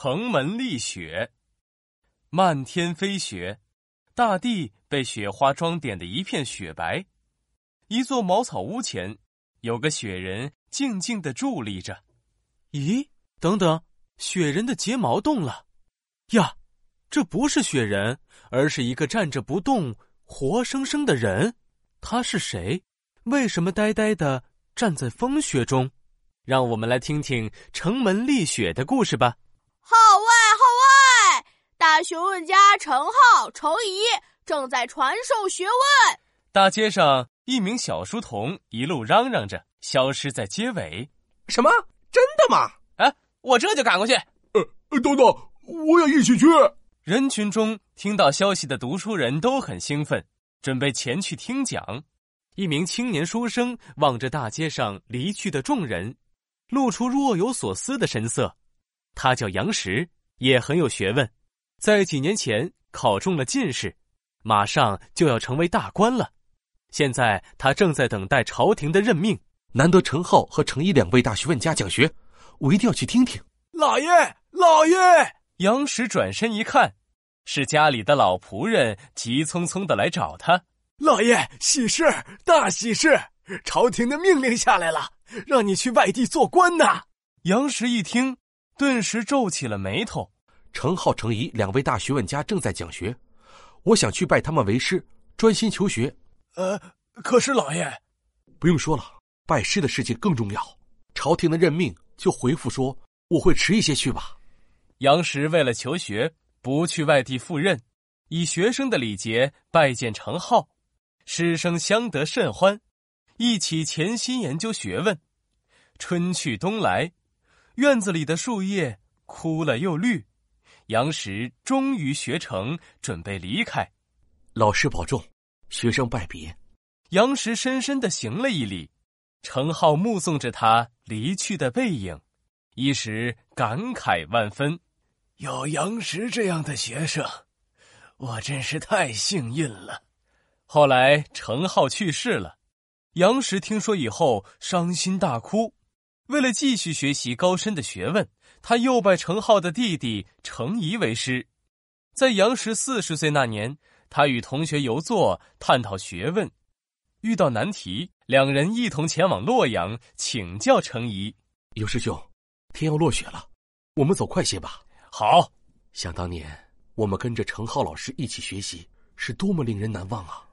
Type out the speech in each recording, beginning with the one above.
城门立雪，漫天飞雪，大地被雪花装点的一片雪白。一座茅草屋前，有个雪人静静的伫立着。咦，等等，雪人的睫毛动了。呀，这不是雪人，而是一个站着不动、活生生的人。他是谁？为什么呆呆的站在风雪中？让我们来听听城门立雪的故事吧。号外号外！大学问家程浩、程颐正在传授学问。大街上，一名小书童一路嚷嚷着，消失在街尾。什么？真的吗？哎，我这就赶过去。呃，等等，我也一起去。人群中听到消息的读书人都很兴奋，准备前去听讲。一名青年书生望着大街上离去的众人，露出若有所思的神色。他叫杨石，也很有学问，在几年前考中了进士，马上就要成为大官了。现在他正在等待朝廷的任命。难得程浩和程颐两位大学问家讲学，我一定要去听听。老爷，老爷！杨石转身一看，是家里的老仆人，急匆匆的来找他。老爷，喜事，大喜事！朝廷的命令下来了，让你去外地做官呐。杨石一听。顿时皱起了眉头。程浩、程颐两位大学问家正在讲学，我想去拜他们为师，专心求学。呃，可是老爷，不用说了，拜师的事情更重要。朝廷的任命就回复说我会迟一些去吧。杨时为了求学，不去外地赴任，以学生的礼节拜见程浩，师生相得甚欢，一起潜心研究学问。春去冬来。院子里的树叶枯了又绿，杨石终于学成，准备离开。老师保重，学生拜别。杨石深深的行了一礼。程浩目送着他离去的背影，一时感慨万分。有杨石这样的学生，我真是太幸运了。后来程浩去世了，杨石听说以后伤心大哭。为了继续学习高深的学问，他又拜程浩的弟弟程颐为师。在杨时四十岁那年，他与同学游作，探讨学问，遇到难题，两人一同前往洛阳请教程颐。尤师兄，天要落雪了，我们走快些吧。好。想当年，我们跟着程浩老师一起学习，是多么令人难忘啊！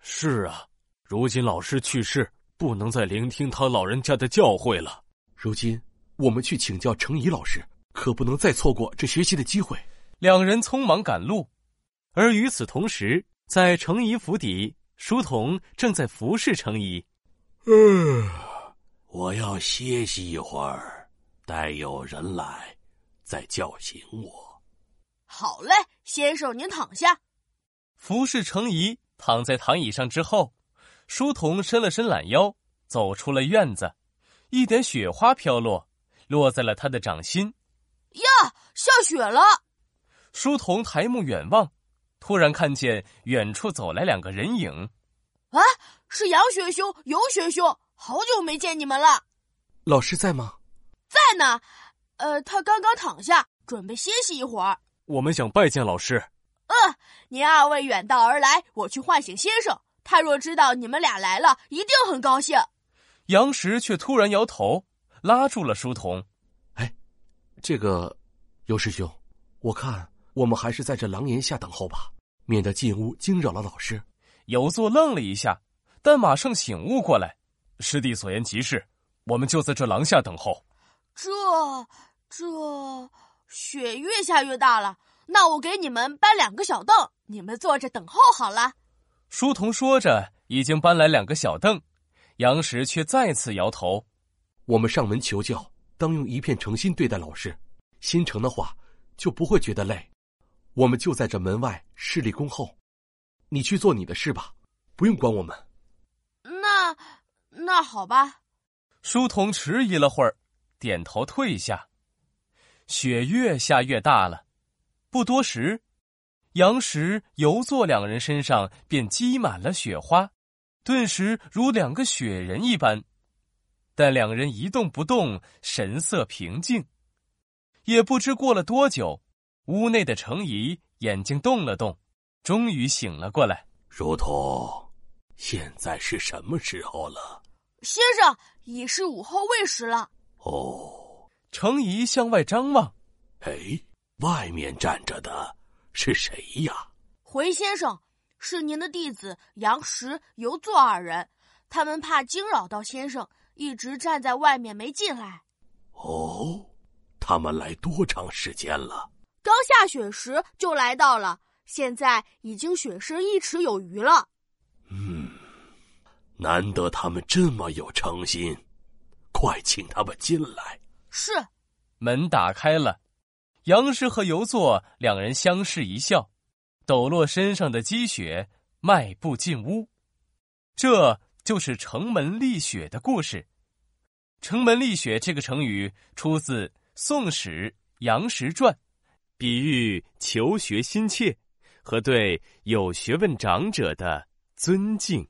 是啊，如今老师去世，不能再聆听他老人家的教诲了。如今我们去请教程颐老师，可不能再错过这学习的机会。两人匆忙赶路，而与此同时，在程颐府邸，书童正在服侍程颐。嗯，我要歇息一会儿，待有人来再叫醒我。好嘞，先生您躺下。服侍程颐躺在躺椅上之后，书童伸了伸懒腰，走出了院子。一点雪花飘落，落在了他的掌心。呀，下雪了！书童抬目远望，突然看见远处走来两个人影。啊，是杨学兄、尤学兄，好久没见你们了。老师在吗？在呢。呃，他刚刚躺下，准备歇息一会儿。我们想拜见老师。嗯，您二位远道而来，我去唤醒先生。他若知道你们俩来了，一定很高兴。杨石却突然摇头，拉住了书童。哎，这个，尤师兄，我看我们还是在这廊檐下等候吧，免得进屋惊扰了老师。尤作愣了一下，但马上醒悟过来。师弟所言极是，我们就在这廊下等候。这这，雪越下越大了，那我给你们搬两个小凳，你们坐着等候好了。书童说着，已经搬来两个小凳。杨石却再次摇头：“我们上门求教，当用一片诚心对待老师。心诚的话，就不会觉得累。我们就在这门外势力恭候。你去做你的事吧，不用管我们。”那那好吧。书童迟疑了会儿，点头退下。雪越下越大了，不多时，杨石、游坐两人身上便积满了雪花。顿时如两个雪人一般，但两人一动不动，神色平静。也不知过了多久，屋内的程颐眼睛动了动，终于醒了过来。如同，现在是什么时候了？先生，已是午后未时了。哦，程颐向外张望，哎，外面站着的是谁呀？回先生，是您的弟子杨石、游作二人，他们怕惊扰到先生，一直站在外面没进来。哦，他们来多长时间了？刚下雪时就来到了，现在已经雪深一尺有余了。嗯，难得他们这么有诚心，快请他们进来。是，门打开了，杨时和游作两人相视一笑，抖落身上的积雪，迈步进屋。这就是城门立雪的故事。城门立雪这个成语出自《宋史·杨时传》，比喻求学心切和对有学问长者的尊敬。